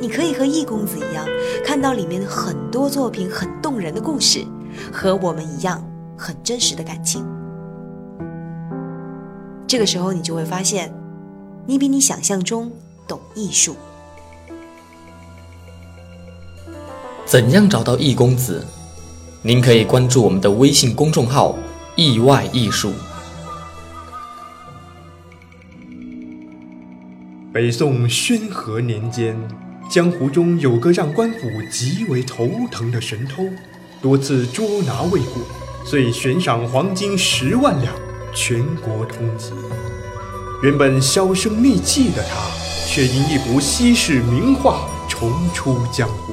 你可以和易公子一样，看到里面很多作品很动人的故事，和我们一样很真实的感情。这个时候，你就会发现，你比你想象中懂艺术。怎样找到易公子？您可以关注我们的微信公众号“意外艺术”。北宋宣和年间，江湖中有个让官府极为头疼的神偷，多次捉拿未果，遂悬赏黄金十万两，全国通缉。原本销声匿迹的他，却因一幅稀世名画重出江湖。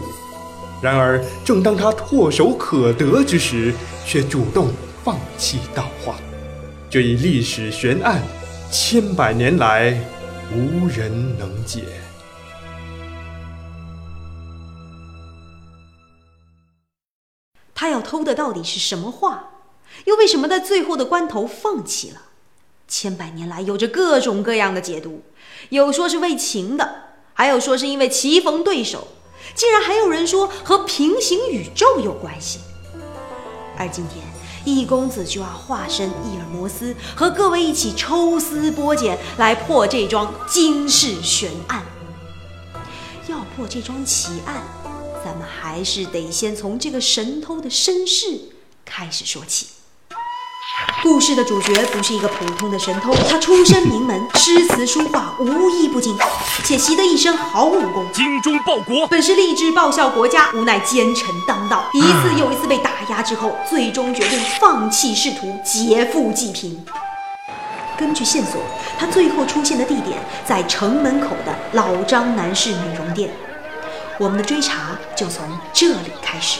然而，正当他唾手可得之时，却主动放弃盗画。这一历史悬案，千百年来。无人能解。偷的到底是什么画？又为什么在最后的关头放弃了？千百年来有着各种各样的解读，有说是为情的，还有说是因为棋逢对手，竟然还有人说和平行宇宙有关系。而今天。易公子就要化身伊尔摩斯，和各位一起抽丝剥茧，来破这桩惊世悬案。要破这桩奇案，咱们还是得先从这个神偷的身世开始说起。故事的主角不是一个普通的神偷，他出身名门，诗词书画无一不精，且习得一身好武功，精忠报国。本是立志报效国家，无奈奸臣当道，一次又一次被打压之后，最终决定放弃仕途，劫富济贫。根据线索，他最后出现的地点在城门口的老张男士美容店。我们的追查就从这里开始。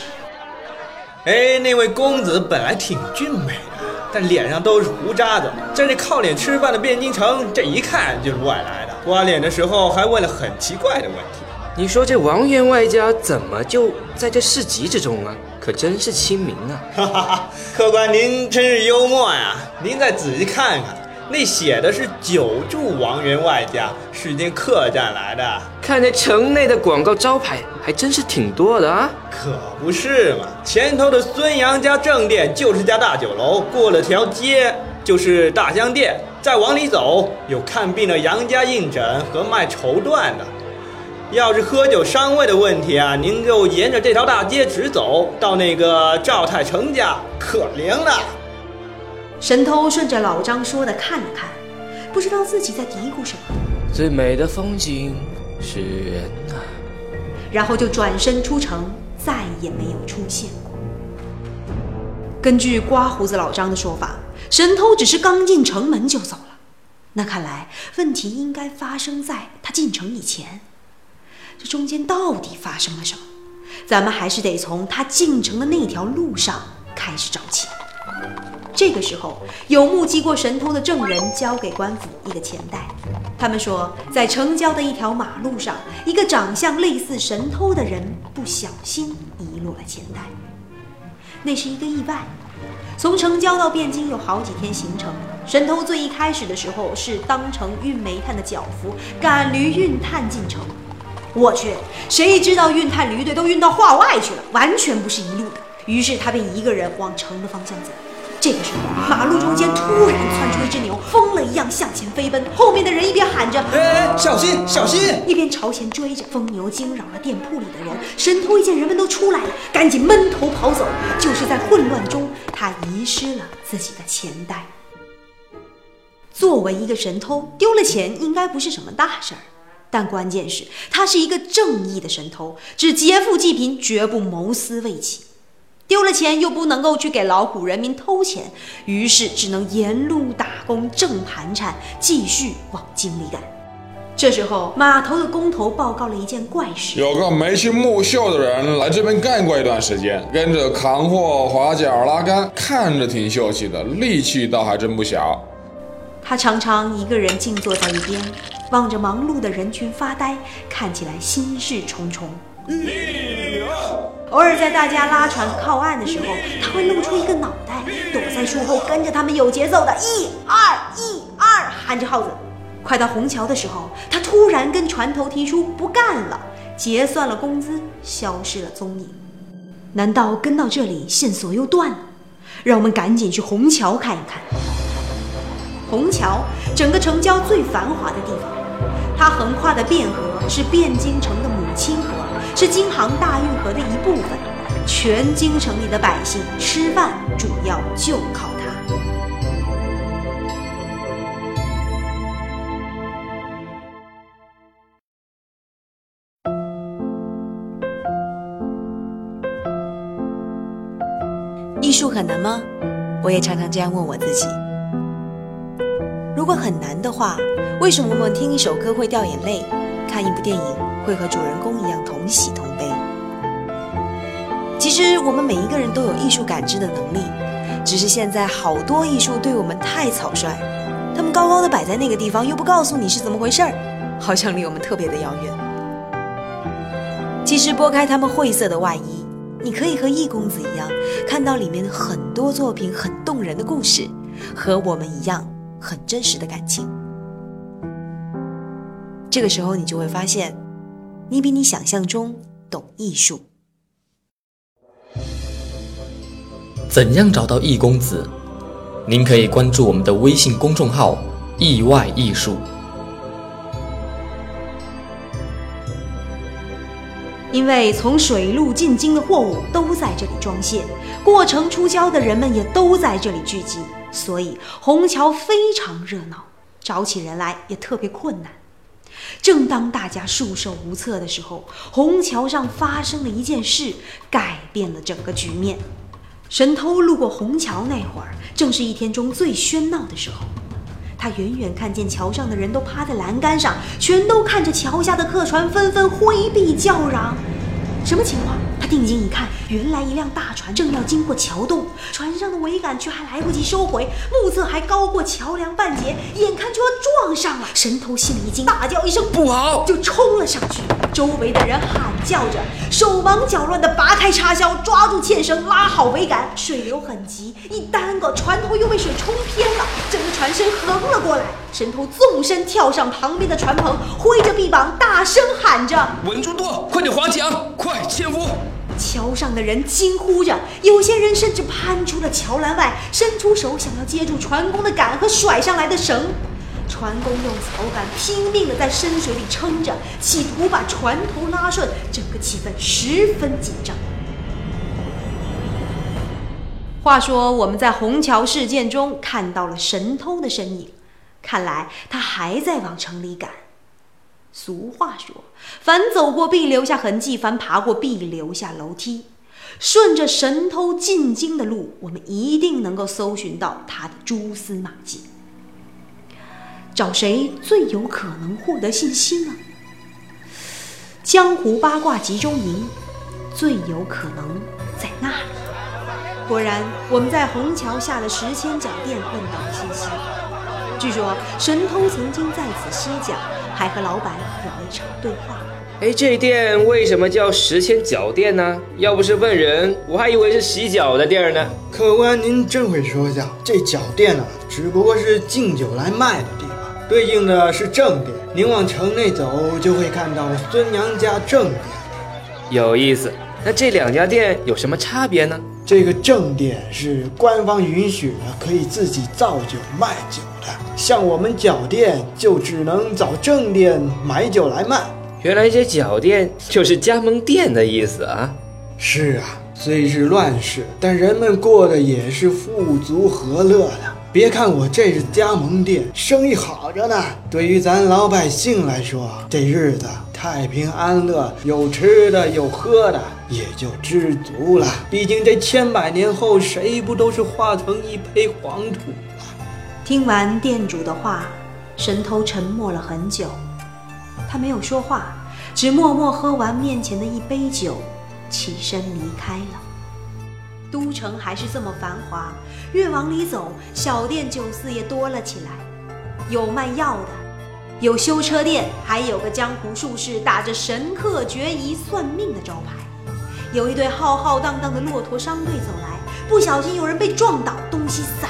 哎，那位公子本来挺俊美的。但脸上都是胡渣子，在这靠脸吃饭的汴京城，这一看就是外来的。刮脸的时候还问了很奇怪的问题。你说这王员外家怎么就在这市集之中啊？可真是亲民啊！哈哈哈，客官您真是幽默呀！您再仔细看看。那写的是久住王员外家，是间客栈来的。看这城内的广告招牌，还真是挺多的啊。可不是嘛，前头的孙杨家正店就是家大酒楼，过了条街就是大香店，再往里走有看病的杨家印诊和卖绸缎的。要是喝酒伤胃的问题啊，您就沿着这条大街直走，到那个赵太成家，可灵了。神偷顺着老张说的看了看，不知道自己在嘀咕什么。最美的风景是人呐，然后就转身出城，再也没有出现过。根据刮胡子老张的说法，神偷只是刚进城门就走了。那看来问题应该发生在他进城以前。这中间到底发生了什么？咱们还是得从他进城的那条路上开始找起。这个时候，有目击过神偷的证人交给官府一个钱袋。他们说，在城郊的一条马路上，一个长相类似神偷的人不小心遗落了钱袋。那是一个意外。从城郊到汴京有好几天行程。神偷最一开始的时候是当成运煤炭的脚夫，赶驴运炭进城。我去，谁知道运炭驴队都运到画外去了，完全不是一路的。于是他便一个人往城的方向走。这个时候，马路中间突然窜出一只牛，疯了一样向前飞奔。后面的人一边喊着“哎，小心，小心”，一边朝前追着。疯牛惊扰了店铺里的人，神偷一见人们都出来了，赶紧闷头跑走。就是在混乱中，他遗失了自己的钱袋。作为一个神偷，丢了钱应该不是什么大事儿，但关键是，他是一个正义的神偷，只劫富济贫，绝不谋私为己。丢了钱又不能够去给劳苦人民偷钱，于是只能沿路打工挣盘缠，继续往京里赶。这时候，码头的工头报告了一件怪事：有个眉清目秀的人来这边干过一段时间，跟着扛货、划桨、拉杆，看着挺秀气的，力气倒还真不小。他常常一个人静坐在一边，望着忙碌的人群发呆，看起来心事重重。偶尔在大家拉船靠岸的时候，他会露出一个脑袋，躲在树后，跟着他们有节奏的一二一二喊着号子。快到虹桥的时候，他突然跟船头提出不干了，结算了工资，消失了踪影。难道跟到这里线索又断了？让我们赶紧去虹桥看一看。虹桥，整个城郊最繁华的地方，它横跨的汴河是汴京城的母亲河，是京杭大运河的一部分。全京城里的百姓吃饭主要就靠它。艺术很难吗？我也常常这样问我自己。如果很难的话，为什么我们听一首歌会掉眼泪，看一部电影会和主人公一样同喜同悲？其实我们每一个人都有艺术感知的能力，只是现在好多艺术对我们太草率，他们高高的摆在那个地方，又不告诉你是怎么回事儿，好像离我们特别的遥远。其实拨开他们晦涩的外衣。你可以和易公子一样，看到里面很多作品很动人的故事，和我们一样很真实的感情。这个时候，你就会发现，你比你想象中懂艺术。怎样找到易公子？您可以关注我们的微信公众号“意外艺术”。因为从水路进京的货物都在这里装卸，过城出郊的人们也都在这里聚集，所以虹桥非常热闹，找起人来也特别困难。正当大家束手无策的时候，虹桥上发生了一件事，改变了整个局面。神偷路过虹桥那会儿，正是一天中最喧闹的时候。他远远看见桥上的人都趴在栏杆上，全都看着桥下的客船纷纷挥臂叫嚷。什么情况？他定睛一看，原来一辆大船正要经过桥洞，船上的桅杆却还来不及收回，目测还高过桥梁半截，眼看就要撞上了。神偷心里一惊，大叫一声“不好”，就冲了上去。周围的人喊叫着，手忙脚乱地拔开插销，抓住纤绳，拉好桅杆。水流很急，一耽搁，船头又被水冲偏了，整个船身横了过来。神偷纵身跳上旁边的船棚，挥着臂膀，大声喊着：“稳住舵，快点划桨，快纤夫！”桥上的人惊呼着，有些人甚至攀出了桥栏外，伸出手想要接住船工的杆和甩上来的绳。船工用草杆拼命地在深水里撑着，企图把船头拉顺，整个气氛十分紧张。话说，我们在虹桥事件中看到了神偷的身影，看来他还在往城里赶。俗话说：“凡走过必留下痕迹，凡爬过必留下楼梯。”顺着神偷进京的路，我们一定能够搜寻到他的蛛丝马迹。找谁最有可能获得信息呢？江湖八卦集中营最有可能在那里。果然，我们在虹桥下的十千脚店问到了信息。据说神偷曾经在此歇脚，还和老板有一场对话。哎，这店为什么叫十千脚店呢？要不是问人，我还以为是洗脚的地儿呢。客官，您真会说笑。这脚店呢，只不过是敬酒来卖的地方。对应的是正店，您往城内走就会看到孙娘家正店。有意思，那这两家店有什么差别呢？这个正店是官方允许的，可以自己造酒卖酒的，像我们脚店就只能找正店买酒来卖。原来这脚店就是加盟店的意思啊！是啊，虽是乱世，但人们过得也是富足和乐的。别看我这是加盟店，生意好着呢。对于咱老百姓来说，这日子太平安乐，有吃的有喝的，也就知足了。毕竟这千百年后，谁不都是化成一抔黄土了？听完店主的话，神偷沉默了很久，他没有说话，只默默喝完面前的一杯酒，起身离开了。都城还是这么繁华，越往里走，小店酒肆也多了起来，有卖药的，有修车店，还有个江湖术士打着神客决疑算命的招牌。有一队浩浩荡荡的骆驼商队走来，不小心有人被撞倒，东西散。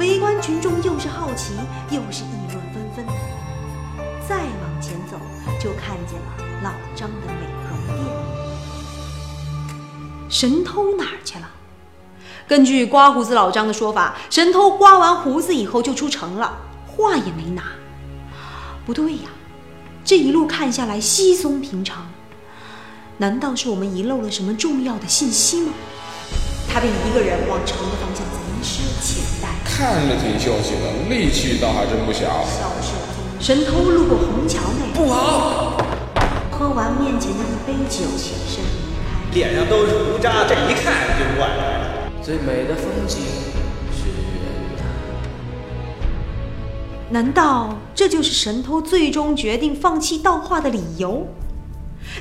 围观群众又是好奇，又是议论纷纷。再往前走，就看见了老张的美容店。神偷哪儿去了？根据刮胡子老张的说法，神偷刮完胡子以后就出城了，话也没拿。不对呀，这一路看下来稀松平常，难道是我们遗漏了什么重要的信息吗？他便一个人往城的方，看着挺秀气的，力气倒还真不小。消失了踪影。神偷路过虹桥那，不好！喝完面前的一杯酒，起身离开。脸上都是胡渣，这一看就怪了。最美的风景是人呐、难道这就是神偷最终决定放弃盗画的理由？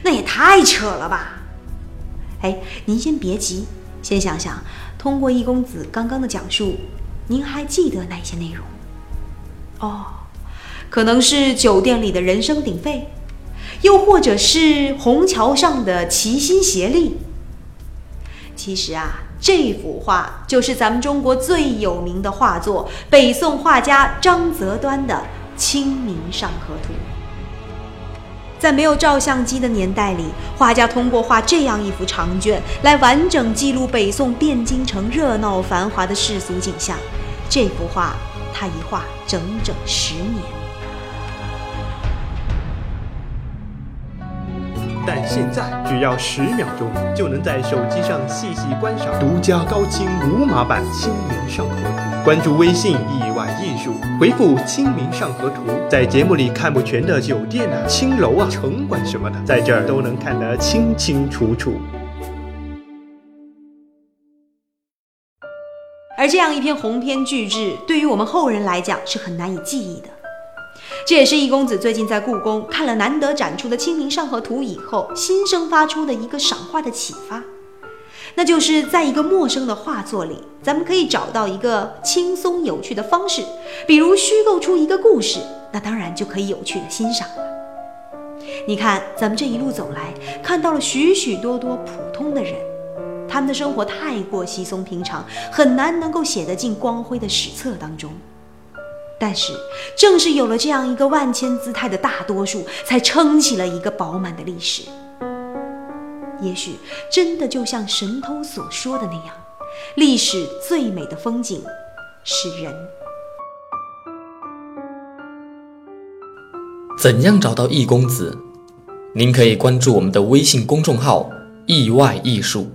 那也太扯了吧！哎，您先别急，先想想，通过易公子刚刚的讲述，您还记得哪些内容？哦，可能是酒店里的人声鼎沸，又或者是虹桥上的齐心协力。其实啊，这幅画就是咱们中国最有名的画作——北宋画家张择端的《清明上河图》。在没有照相机的年代里，画家通过画这样一幅长卷，来完整记录北宋汴京城热闹繁华的世俗景象。这幅画，他一画整整十年。但现在只要十秒钟，就能在手机上细细观赏独家高清无码版《清明上河图》。关注微信“意外艺术”，回复“清明上河图”，在节目里看不全的酒店啊、青楼啊、城管什么的，在这儿都能看得清清楚楚。而这样一篇鸿篇巨制，对于我们后人来讲是很难以记忆的。这也是易公子最近在故宫看了难得展出的《清明上河图》以后，心生发出的一个赏画的启发，那就是在一个陌生的画作里，咱们可以找到一个轻松有趣的方式，比如虚构出一个故事，那当然就可以有趣的欣赏了。你看，咱们这一路走来，看到了许许多多普通的人，他们的生活太过稀松平常，很难能够写得进光辉的史册当中。但是，正是有了这样一个万千姿态的大多数，才撑起了一个饱满的历史。也许真的就像神偷所说的那样，历史最美的风景是人。怎样找到易公子？您可以关注我们的微信公众号“意外艺术”。